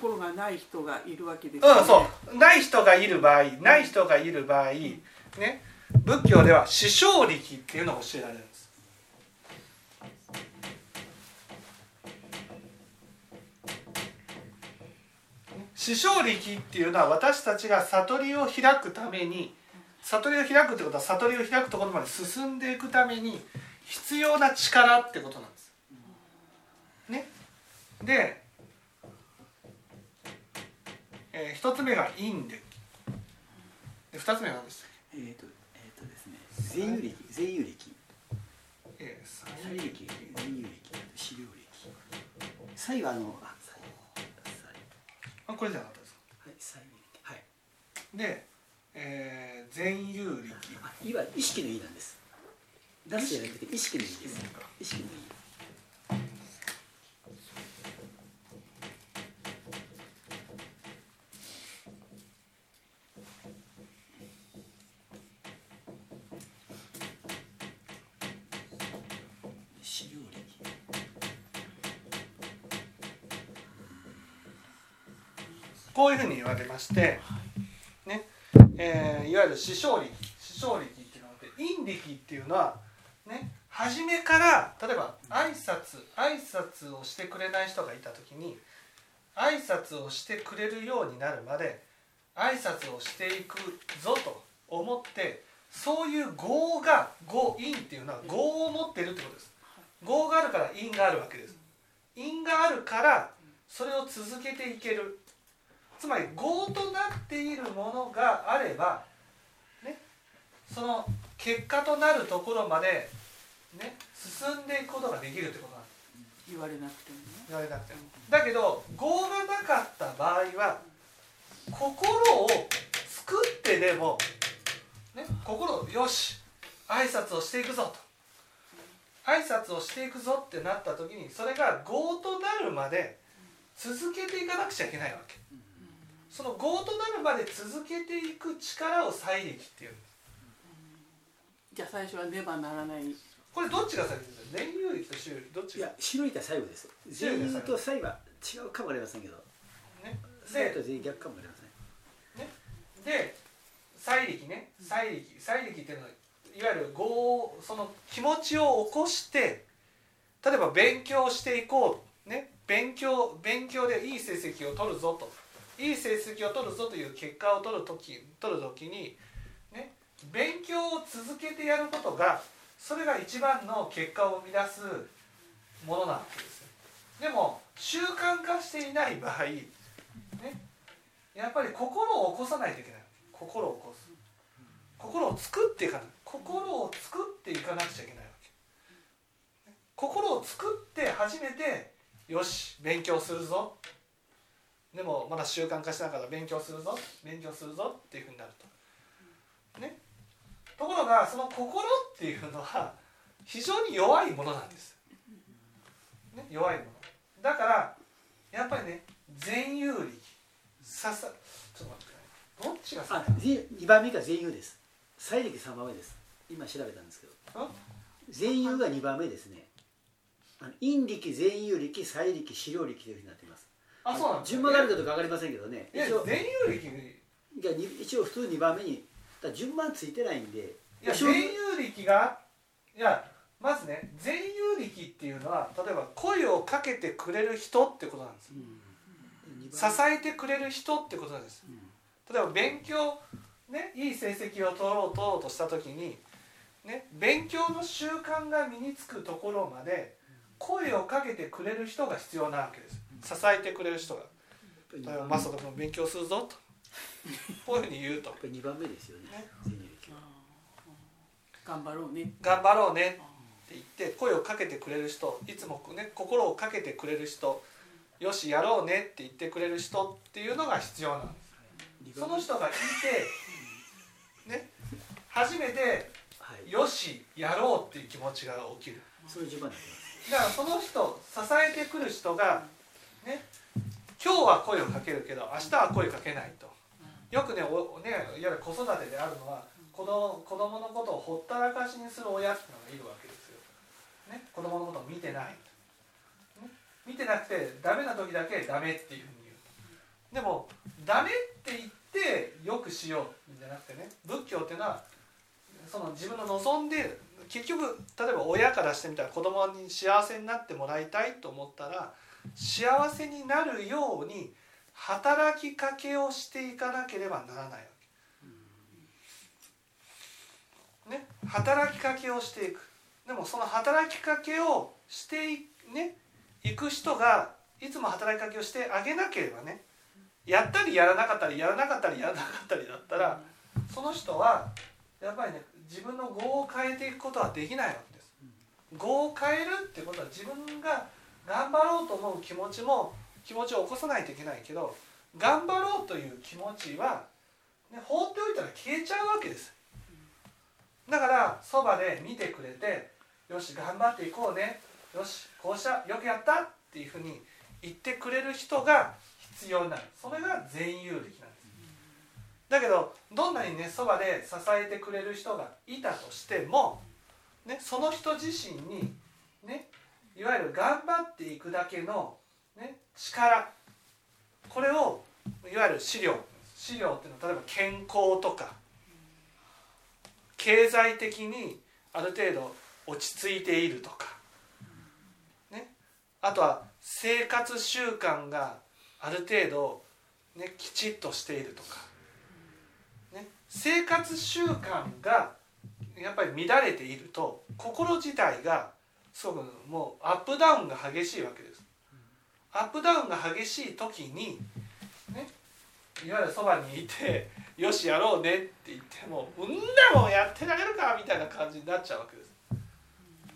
心がない人がいるわけですよね。うん、そうない人がいる場合ない人がいる場合、ね仏教では死生力っていうのを教えられるんです。死生力っていうのは私たちが悟りを開くために悟りを開くってことは悟りを開くところまで進んでいくために必要な力ってことなんです。ね、で、えー、一つ目が陰でで二つ目は何でしたっけ、えーとえーとですね、全有力全有力えー、三有力全有力資料はあのああこれじゃなかったですか？はい才はい。で、えー、全有力いわゆる意識の意なんです。出すじゃなくて意識の意です。意識の意こういうふうに言われまして、ねえー、いわゆる師匠力師匠力っていうのがあって陰力っていうのはね初めから例えば挨拶挨拶をしてくれない人がいた時に挨拶をしてくれるようになるまで挨拶をしていくぞと思ってそういう業が業因っていうのは業を持ってるってことです。業があるから因があるわけです。因があるからそれを続けていける。つまり業となっているものがあれば、ね、その結果となるところまで、ね、進んでいくことができるってことなんです。言われなくてもね。言われなくてもだけど業がなかった場合は心を作ってでも、ね、心をよし挨拶をしていくぞと。挨拶をしていくぞってなった時にそれが業となるまで続けていかなくちゃいけないわけ。その業となるまで続けていく力を再力っていうんです。じゃあ最初はねばならない。これどっちが先ですか？全有力と周力どっちが？いや白力は最後です。全有と最は違うかもありませんけど。ね。でと全逆かもありません。ね。で再力ね。再力再力っていうのはいわゆる業その気持ちを起こして例えば勉強していこう。ね。勉強勉強でいい成績を取るぞといい成績を取るぞという結果を取る時取る時に、ね、勉強を続けてやることがそれが一番の結果を生み出すものなわけですよ。でも習慣化していない場合、ね、やっぱり心を起こさないといけない。心を起こす。心を作っていかない。心を作っていかなくちゃいけないわけ。心を作って初めてよし勉強するぞ。でもまだ習慣化しながら勉強するぞ勉強するぞっていうふうになると。ね、ところがその心っていうのは非常に弱いものなんです。ね、弱いもの。だからやっぱりね全有力。ささちょっと待ってください。どっちがあ2番目が全有です。再力3番目です。今調べたんですけど。全有が2番目ですね。陰力全有力再力資料力というふうになっていますあそうなん順番があるかどうか分かりませんけどね。一応。全有力が一応普通2番目にだ順番ついてないんで。いや全有力がいやまずね全有力っていうのは例えば声をかけてくれる人ってことなんです、うん、支えてくれる人ってことなんです、うん、例えば勉強ねいい成績を取ろう取ろうとした時にね勉強の習慣が身につくところまで声をかけてくれる人が必要なわけです支えてくれる人が「例えばマサト君勉強するぞ」とこういうふうに言うと。2番目ですよねね。頑張ろうね。頑張ろうねって言って声をかけてくれる人いつもね心をかけてくれる人よしやろうねって言ってくれる人っていうのが必要なんです。その人がいてね初めてよしやろうっていう気持ちが起きる。そういう順番だからその人支えてくる人がね、今日は声をかけるけど明日は声かけないと。よくねおねいわゆる子育てであるのは子供子供のことをほったらかしにする親っていうのがいるわけですよ、ね、子供のことを見てない、ね、見てなくてダメな時だけダメっていうふうに言う。でもダメって言ってよくしようじゃなくてね仏教っていうのはその自分の望んで結局例えば親からしてみたら子供に幸せになってもらいたいと思ったら幸せになるように働きかけをしていかなければならないわけ。ね、働きかけをしていくでもその働きかけをしてい,、ね、いく人がいつも働きかけをしてあげなければねやったりやらなかったりやらなかったりやらなかったりだったらその人はやっぱりね自分の業を変えていくことはできないわけです。業を変えるってことは自分が頑張ろうと思う気持ちも気持ちを起こさないといけないけど頑張ろうという気持ちは、ね、放っておいたら消えちゃうわけです。だからそばで見てくれてよし頑張っていこうね。よしこうしたよくやったっていうふうに言ってくれる人が必要になる。それが全有力なんです。だけどどんなにねそばで支えてくれる人がいたとしても、ね、その人自身にねいわゆる頑張っていくだけの、ね、力。これをいわゆる資料。資料っていうのは例えば健康とか経済的にある程度落ち着いているとか、ね、あとは生活習慣がある程度、ね、きちっとしているとか、ね、生活習慣がやっぱり乱れていると心自体がすごくもうアップダウンが激しいわけです。アップダウンが激しい時に、ね、いわゆるそばにいて「よしやろうね」って言っても「うんだもんやってあげるか」みたいな感じになっちゃうわけです。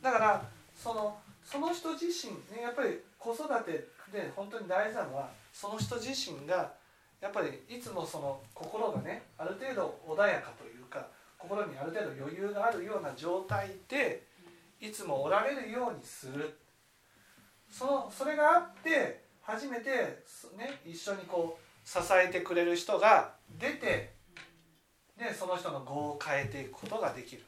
だからそのその人自身ねやっぱり子育てで本当に大事なのはその人自身がやっぱりいつもその心がねある程度穏やかというか心にある程度余裕があるような状態でいつもおられるようにする。そのそれがあって初めて、ね、一緒にこう支えてくれる人が出てでその人の業を変えていくことができる。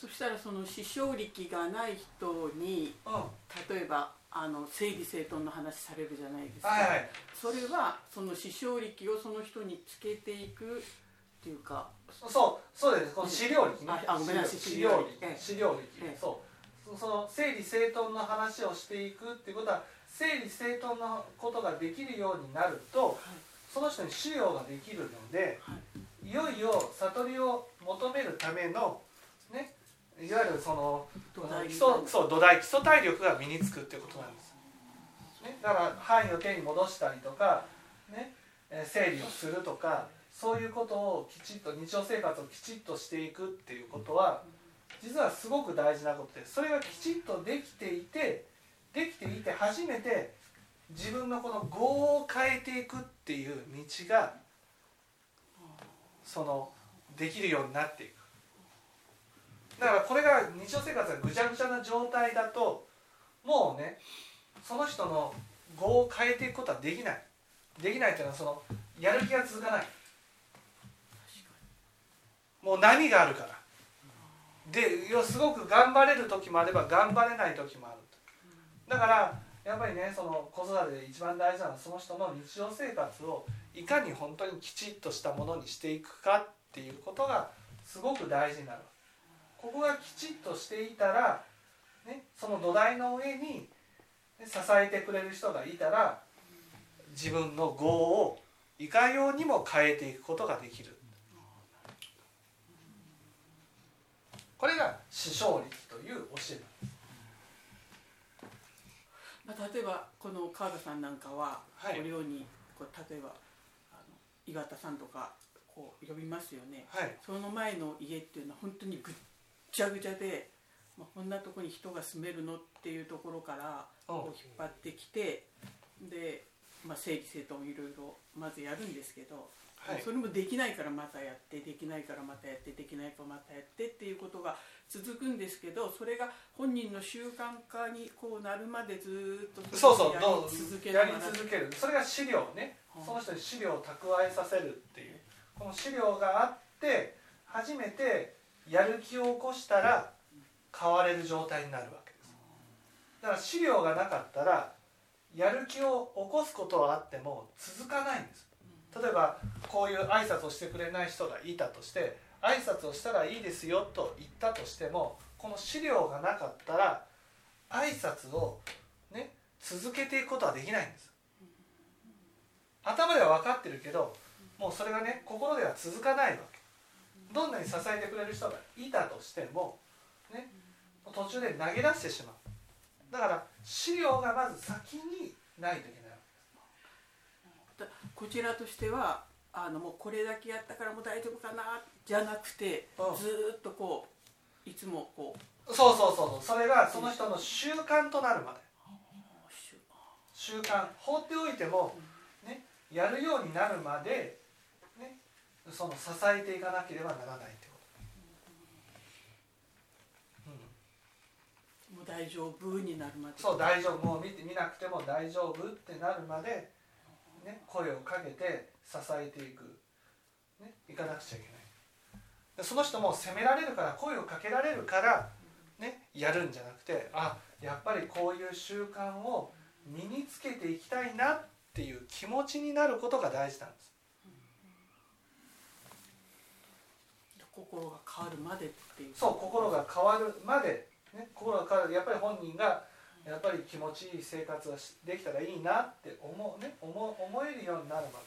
そしたらその師匠力がない人に、うん、例えばあの整理整頓の話されるじゃないですか、はいはい、それはその師匠力をその人につけていくっていうかそうそうです。この資料力ね、あごめんなさい。資料力。ええ。資料力、ええ。そう。その整理整頓の話をしていくっていうことは整理整頓のことができるようになるとその人に資料ができるので、い、よいよ悟りを求めるためのねいわゆるその土台基礎そう土台基礎体力が身につくっていうことなんです、ね、だから範囲を手に戻したりとか、ね、えー整理をするとかそういうことをきちっと日常生活をきちっとしていくっていうことは実はすごく大事なことでそれがきちっとできていてできていて初めて自分のこの業を変えていくっていう道がそのできるようになっていく。だからこれが日常生活がぐちゃぐちゃな状態だともうねその人の業を変えていくことはできない。できないっていうのはそのやる気が続かない。もう何があるから。ですごく頑張れる時もあれば頑張れない時もあるだからやっぱりねその子育てで一番大事なのはその人の日常生活をいかに本当にきちっとしたものにしていくかっていうことがすごく大事になるここがきちっとしていたら、ね、その土台の上に支えてくれる人がいたら自分の業をいかようにも変えていくことができる。これが師匠力という教えまあ、例えばこの川田さんなんかは、はい。お寮にこう例えばあの井形さんとかこう呼びますよね。はい。その前の家っていうのは本当にぐっちゃぐちゃで、まあ、こんなとこに人が住めるのっていうところからう。んこう引っ張ってきてで、まあ、整理整頓をいろいろまずやるんですけど、はい。それもできないからまたやってできないからまたやってできないからまたやってっていうことが続くんですけどそれが本人の習慣化にこうなるまでずーっとそうそうやり続けやり続ける。それが資料ね。うんその人に資料を蓄えさせるっていう。この資料があって初めてやる気を起こしたら変われる状態になるわけです。だから資料がなかったらやる気を起こすことはあっても続かないんです例えばこういう挨拶をしてくれない人がいたとして挨拶をしたらいいですよと言ったとしてもこの資料がなかったら挨拶をね続けていくことはできないんです。頭では分かってるけどもうそれがね心では続かないわけ。どんなに支えてくれる人がいたとしてもね途中で投げ出してしまう。だから資料がまず先にないといけない。こちらとしてはあのもうこれだけやったからもう大丈夫かな。じゃなくて、うん。ずーっとこういつもこうそうそうそうそれがその人の習慣となるまで。習慣。放っておいても、ね、やるようになるまで、ね、その支えていかなければならないってこと、うん、もう大丈夫になるまで。そう大丈夫。もう見て見なくても大丈夫ってなるまで、ね、声をかけて支えていく、ね、いかなくちゃいけない。でその人も責められるから声をかけられるから、ね、やるんじゃなくてあやっぱりこういう習慣を身につけていきたいなっていう気持ちになることが大事なんです。心が変わるまでっていう。そう心が変わるまで、ね、心が変わる。やっぱり本人がやっぱり気持ちいい生活ができたらいいなって思う、ね、思思えるようになるまで。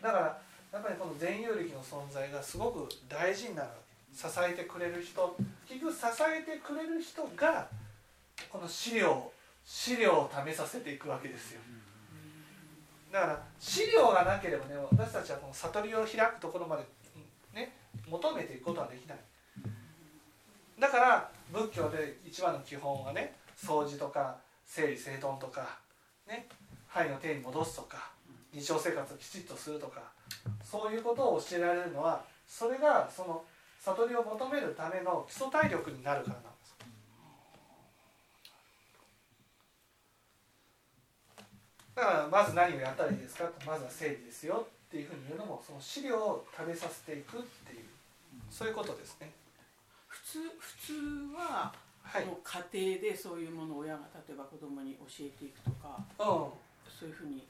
だからやっぱりこの全有力の存在がすごく大事になるわけ。支えてくれる人結局支えてくれる人がこの資料資料を試させていくわけですよ。だから資料がなければね私たちはこの悟りを開くところまでね求めていくことはできない。だから仏教で一番の基本はね掃除とか整理整頓とかね肺の手に戻すとか日常生活をきちっとするとかそういうことを教えられるのはそれがその悟りを求めるための基礎体力になるからなんですだからまず何をやったらいいですかとまずは整理ですよっていうふうに言うのもその資料を食べさせていくっていうそういうことですね。普通普通は、はい、家庭でそういうものを親が例えば子供に教えていくとかうん。そういうふうに、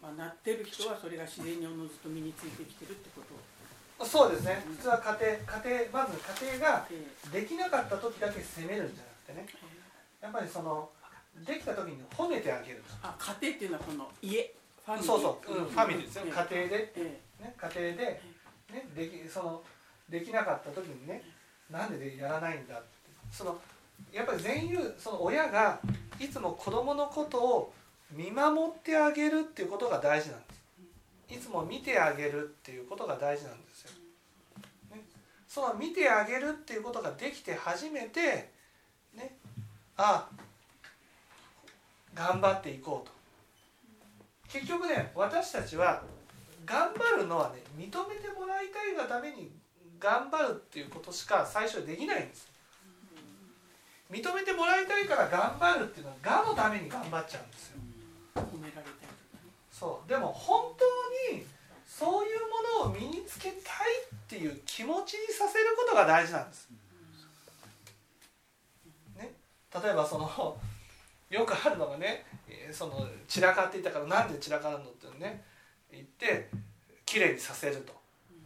まあ、なってる人はそれが自然におのずと身についてきてるってこと。そうですね。普通は家庭家庭まず家庭がで、できなかった時だけ責めるんじゃなくてね。やっぱりそのできた時に褒めてあげるあ家庭っていうのはこの家ファミリー？そうそう、うん、ファミリーですよ。ええ。家庭で、えね、家庭で、ね、できそのできなかった時にねなんででやらないんだってそのやっぱり全員その親がいつも子供のことを見守ってあげるっていうことが大事なんです。いつも見てあげるっていうことが大事なんですよ、ね、その見てあげるっていうことができて初めてね。あ頑張っていこうと。結局ね私たちは頑張るのはね認めてもらいたいがために頑張るっていうことしか最初できないんです。認めてもらいたいから頑張るっていうのは我のために頑張っちゃうんですよ。え褒められたりとかね。そう。でも本当にそういうものを身につけたいっていう気持ちにさせることが大事なんです、ね、例えばその よくあるのがねえーその散らかっていたからなんで散らかるのってね言ってきれいにさせると。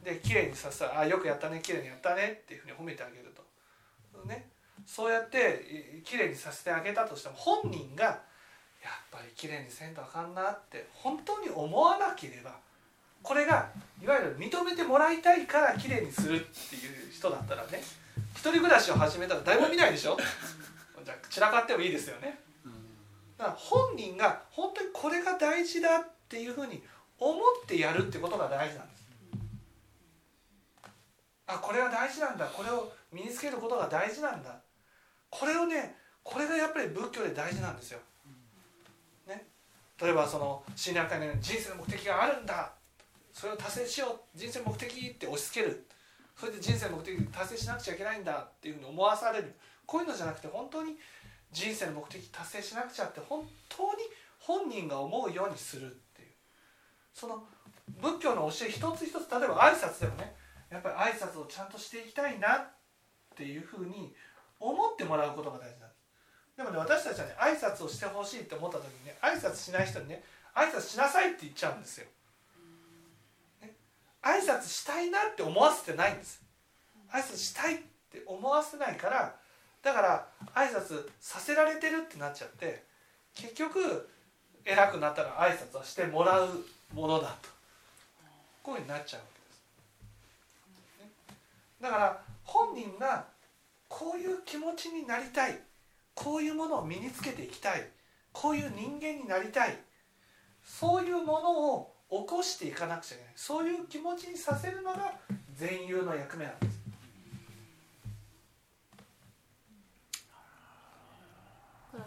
できれいにさせたら「あよくやったねきれいにやったね」っていうふうに褒めてあげると、ね、そうやっていきれいにさせてあげたとしても本人がやっぱりきれいにせんとあかんなって本当に思わなければこれがいわゆる認めてもらいたいからきれいにするっていう人だったらね一人暮らしを始めたら誰も見ないでしょ？じゃあ散らかってもいいですよね。だから本人が本当にこれが大事だっていうふうに思ってやるってことが大事なんです。あこれが大事なんだ。これを身につけることが大事なんだこれをねこれがやっぱり仏教で大事なんですよ、ね、例えばその親鸞会の人生の目的があるんだ。それを達成しよう。人生の目的って押し付ける。それで人生の目的達成しなくちゃいけないんだっていうふうに思わされる。こういうのじゃなくて本当に人生の目的達成しなくちゃって本当に本人が思うようにするっていう。その仏教の教え一つ一つ例えば挨拶でもねやっぱり挨拶をちゃんとしていきたいなっていうふうに思ってもらうことが大事なんですでもね私たちはね挨拶をしてほしいって思った時にね挨拶しない人にね挨拶しなさいって言っちゃうんですよ。ね、挨拶したいなって思わせてないんです。挨拶したいって思わせないからだから挨拶させられてるってなっちゃって結局偉くなったら挨拶はしてもらうものだとこういうふうになっちゃうわけです。だから本人がこういう気持ちになりたい。こういうものを身につけていきたい。こういう人間になりたい。そういうものを起こしていかなくちゃいけない。そういう気持ちにさせるのが善友の役目なんです。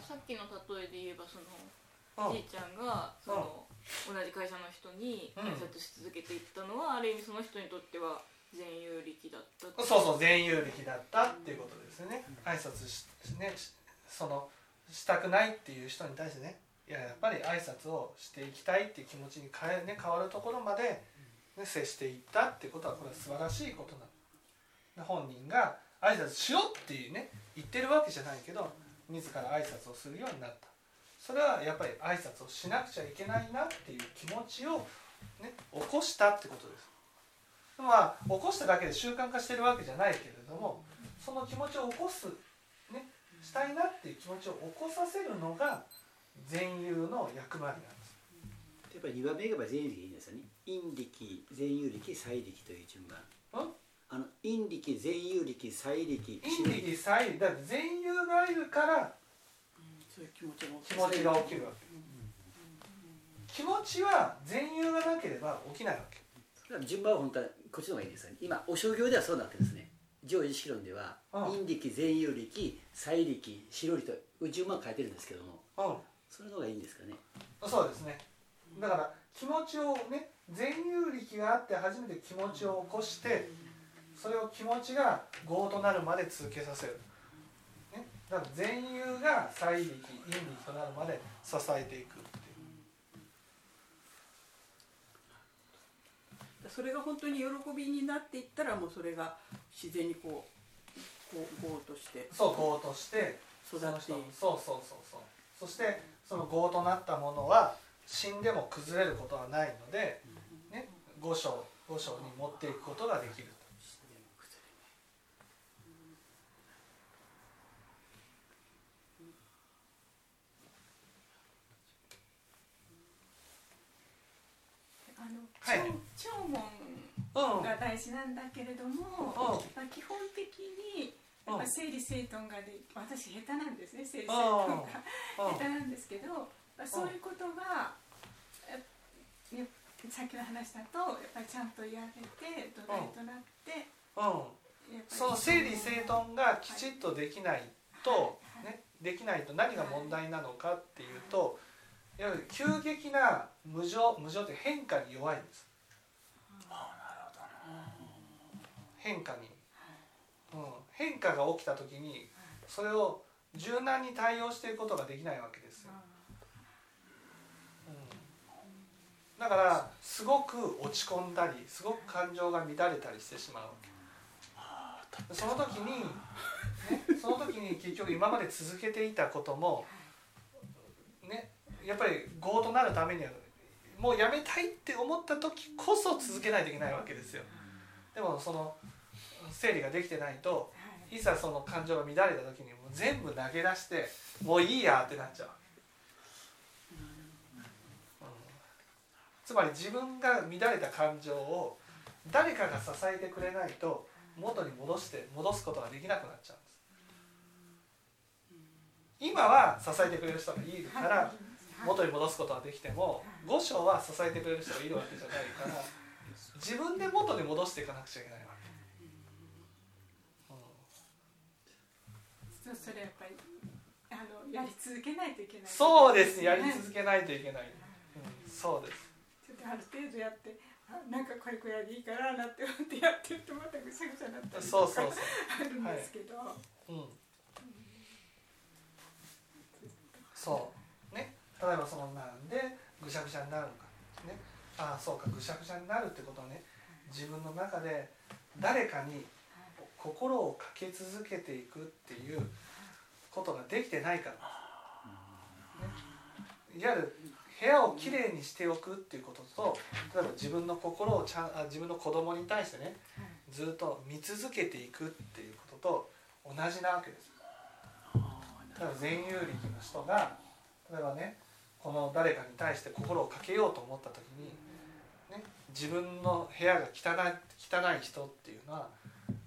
さっきの例えで言えばその、じいちゃんがその、同じ会社の人に挨拶し続けていったのは、ある意味その人にとっては善友力だったそうそう善友力だったっていうことですね、挨拶しねそのしたくないっていう人に対してね。いややっぱり挨拶をしていきたいっていう気持ちに変え、ね、変わるところまで、ね、接していったってことはこれは素晴らしいことなの。本人が挨拶しろっていうね言ってるわけじゃないけど自ら挨拶をするようになった。それはやっぱり挨拶をしなくちゃいけないなっていう気持ちを、ね、起こしたってことですまあ起こしただけで習慣化してるわけじゃないけれどもその気持ちを起こす、ね、したいなっていう気持ちを起こさせるのが善友の役割なんです。やっぱり2番目が善友力いいんですよね。陰力善友力祭力という順番。あの陰力善友力祭力陰力祭力。だって善友がいるから、そういう気持ち気持ちが起きるわけ、気持ちは善友がなければ起きないわけ。順番は本当はこっちの方がいいですよね。今お商業ではそうなってですね。上位意識論では陰力善友力祭力白力と順番書いてるんですけども、うん、それの方がいいんですかね。そうですね。だから気持ちをね善友力があって初めて気持ちを起こしてそれを気持ちが業となるまで続けさせる、ね、だから善友が祭力陰力となるまで支えていくそれが本当に喜びになっていったらもうそれが自然にこうこう業として。そう業として育ってそうそうそうそう。そしてその業となったものは死んでも崩れることはないので、ね、五章五章に持っていくことができるはい、弔問が大事なんだけれども、まあ、基本的にやっぱ整理整頓がで私下手なんですね整理整頓が下手なんですけど、まあ、そういうことがさっきの話だとやっぱりちゃんとやれて土台となって、その整理整頓がきちっとできないと、ね、できないと何が問題なのかっていうと、いやはり急激な無常無常って変化に弱いんです。変化に、うん、変化が起きた時にそれを柔軟に対応していくことができないわけですよ、うん、だからすごく落ち込んだりすごく感情が乱れたりしてしまう。わけその時に、ね、その時に結局今まで続けていたこともねやっぱり業となるためにはもうやめたいって思った時こそ続けないといけないわけですよ。でもその整理ができてないとい。ざその感情が乱れた時にもう全部投げ出してもういいやってなっちゃう、うん、つまり自分が乱れた感情を誰かが支えてくれないと元に戻して戻すことができなくなっちゃうんです。今は支えてくれる人がいるから元に戻すことはできても五章は支えてくれる人がいるわけじゃないから自分で元に戻していかなくちゃいけないわけ、うん、それやっぱりあのやり続けないといけない、ね、そうですやり続けないといけない、うん、そうです。ちょっとある程度やってなんかこれくらいでいいかななって思ってやってるとまたぐしゃぐしゃになったりとかあるんですけど、はい、うん。そう例えばそのなんでぐしゃぐしゃになるのかね。ああそうかぐしゃぐしゃになるってことはね自分の中で誰かに心をかけ続けていくっていうことができてないから。いわゆる部屋をきれいにしておくっていうことと例えば自分の心をちゃんあ自分の子供に対してねずっと見続けていくっていうことと同じなわけです。例えば全有力の人が例えばねこの誰かに対して心をかけようと思った時に、ね、自分の部屋が汚い汚い人っていうのは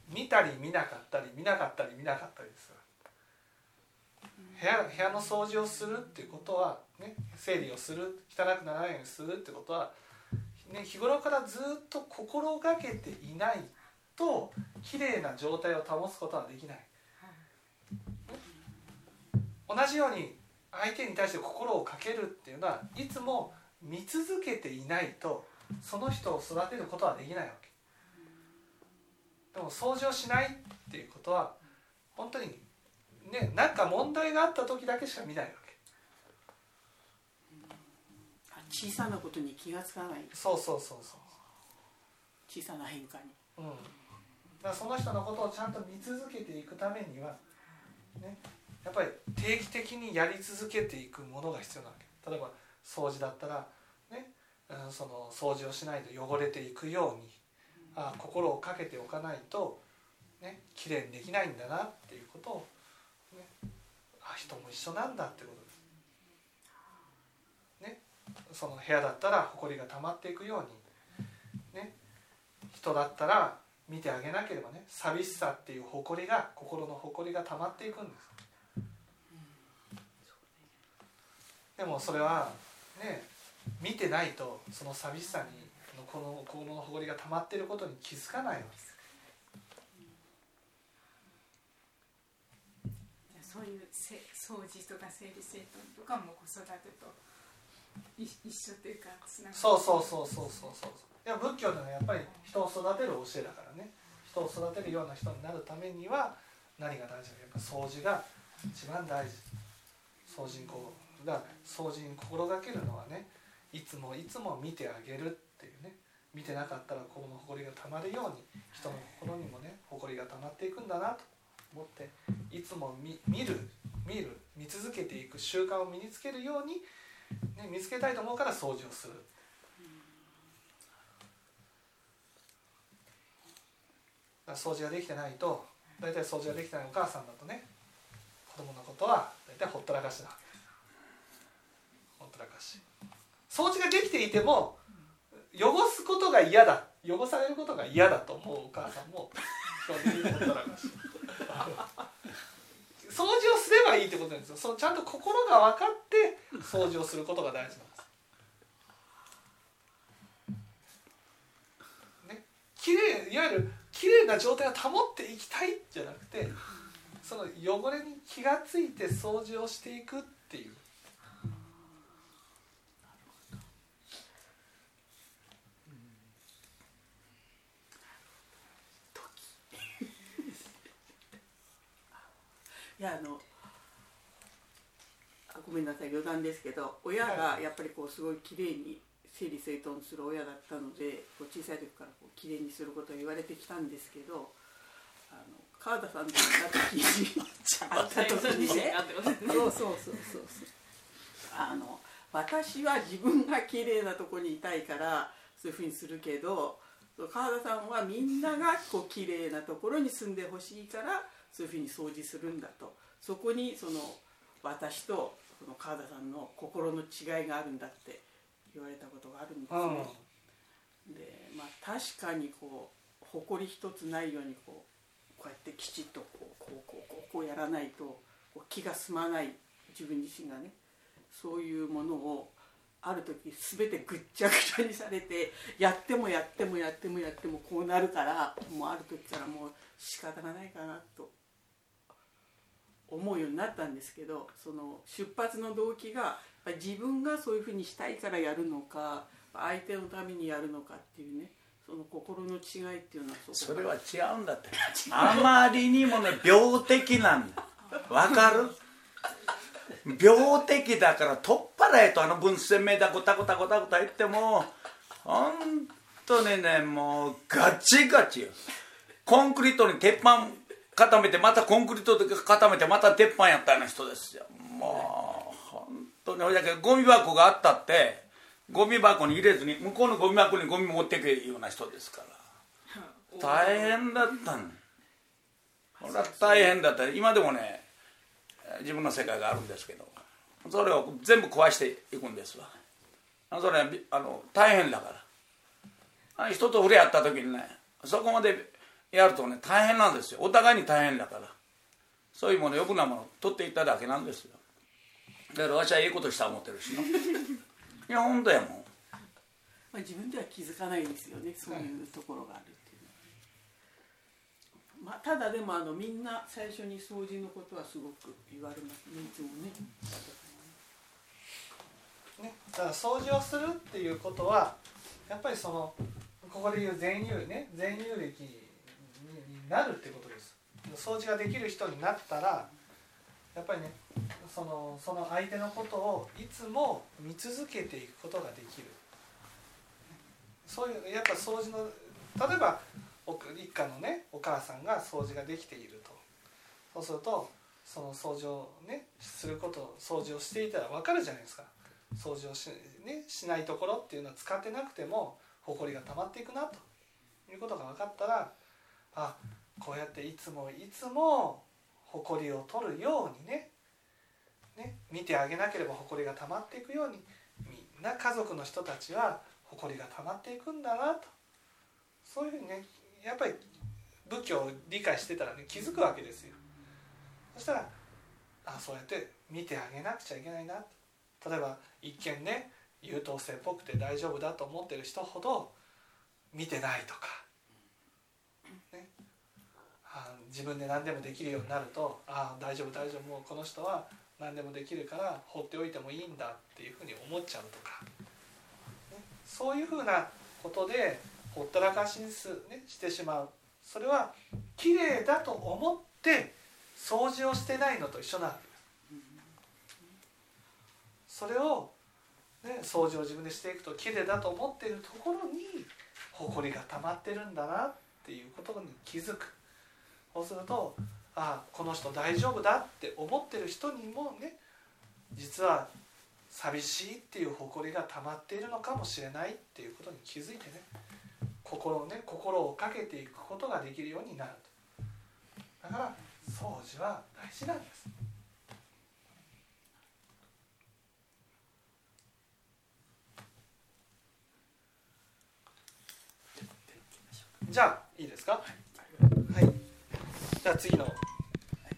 見たり見なかったり見なかったり見なかったりです部屋部屋の掃除をするっていうことは、ね、整理をする汚くならないようにするってことは、ね、日頃からずっと心がけていないと綺麗な状態を保つことはできない。同じように相手に対して心をかけるっていうのはいつも見続けていないとその人を育てることはできないわけ。でも掃除をしないっていうことは本当にね何か問題があった時だけしか見ないわけ。小さなことに気がつかない。そうそうそうそう。小さな変化に。うん。だその人のことをちゃんと見続けていくためにはねやっぱり定期的にやり続けていくものが必要なわけ例えば掃除だったらね、うん、その掃除をしないと汚れていくようにあ心をかけておかないとね綺麗にできないんだなっていうことを、ね、あ人も一緒なんだってことです。ね、その部屋だったら埃が溜まっていくように、ね、人だったら見てあげなければね寂しさっていう誇りが心の誇りが溜まっていくんです。でもそれはね見てないとその寂しさにこのこの誇りが溜まっていることに気づかないわけです。そういう掃除とか整理整頓とかも子育てと一緒というかそうそうそうそうそうそう。いや仏教ではやっぱり人を育てる教えだからね。人を育てるような人になるためには何が大事か。やっぱ掃除が一番大事。掃除にこうだ掃除に心がけるのはねいつもいつも見てあげるっていうね見てなかったらこの誇りがたまるように人の心にもね誇りがたまっていくんだなと思っていつも見見る見る見続けていく習慣を身につけるように、ね、見つけたいと思うから掃除をする。掃除ができてないと大体掃除ができてないお母さんだとね子供のことは大体ほったらかしだったらかし掃除ができていても汚すことが嫌だ。汚されることが嫌だと思うお母さんも基本的にほったら。かし掃除をすればいいってことなんですよ。そのちゃんと心が分かって掃除をすることが大事なんです。ね、綺麗いいわゆる綺麗な状態を保っていきたいじゃなくてその汚れに気が付いて掃除をしていくっていう。いやあのごめんなさい余談ですけど親がやっぱりこうすごい綺麗に整理整頓する親だったのでこう小さい時からこう綺麗にすることを言われてきたんですけどあの川田さんと会った時に会った時にね。そうそうそうそうあの私は自分が綺麗なとこにいたいからそういうふうにするけど川田さんはみんながこう綺麗なところに住んでほしいからそういうふうに掃除するんだとそこにその私とその川田さんの心の違いがあるんだって言われたことがあるんですね。うん、でまあ確かにこう誇り一つないようにこうこうやってきちっとこうこうこうこうこうやらないとこう気が済まない自分自身がねそういうものをある時全てぐっちゃぐちゃにされてやってもやってもやってもやってもこうなるからもうある時からもう仕方がないかなと思うようになったんですけどその出発の動機が自分がそういうふうにしたいからやるのか相手のためにやるのかっていうねその心の違いっていうのはそれは違うんだって。あまりにもね 病的なんだ。わかる？病的だから取っ払えとあの分鮮明だゴタゴタゴタゴタ言っても本当にねもうガチガチよ。コンクリートに鉄板固めてまたコンクリートで固めてまた鉄板やったような人ですよ。もう本とねだけどゴミ箱があったってゴミ箱に入れずに向こうのゴミ箱にゴミ持っていくような人ですから。大変だったん。これは大変だった。今でもね自分の世界があるんですけどそれを全部壊していくんですわ。それあの大変だから。人と触れ合った時にねそこまでやるとね大変なんですよ。お互いに大変だから。そういうもの余分なもの取っていっただけなんですよ。だから私はいいことした思ってるし いや本当やもん、まあ、自分では気づかないですよねそういうところがあるっていうのは、まあ、ただでもあのみんな最初に掃除のことはすごく言われますねいつもね。ね、だから掃除をするっていうことはやっぱりそのここで言う全有ね全有歴になるってことです。掃除ができる人になったらやっぱりねそのその相手のことをいつも見続けていくことができる。そういうやっぱ掃除の例えば一家のねお母さんが掃除ができていると。そうするとその掃除をねすること掃除をしていたら分かるじゃないですか。掃除をし,、ね、しないところっていうのは使ってなくても埃が溜まっていくなということが分かったらあこうやっていつもいつも埃を取るようにね。ね見てあげなければ埃が溜まっていくように。みんな家族の人たちは埃が溜まっていくんだなと。そういうふうにねやっぱり仏教を理解してたらね気づくわけですよ。そしたらあそうやって見てあげなくちゃいけないな。例えば一見ね優等生っぽくて大丈夫だと思ってる人ほど見てないとか、ね、あ自分で何でもできるようになるとああ大丈夫大丈夫もうこの人は何でもできるから放っておいてもいいんだっていうふうに思っちゃうとか、ね、そういうふうなことでほったらかしにす、ね、してしまう。それは綺麗だと思って掃除をしてないのと一緒なんです。それをね、掃除を自分でしていくと綺麗だと思っているところに埃が溜まってるんだなっていうことに気づく。そうするとああこの人大丈夫だって思ってる人にもね実は寂しいっていう誇りが溜まっているのかもしれないっていうことに気づいてね心をね心をかけていくことができるようになる。とだから掃除は大事なんです。じゃあいいですか、じゃあ次の。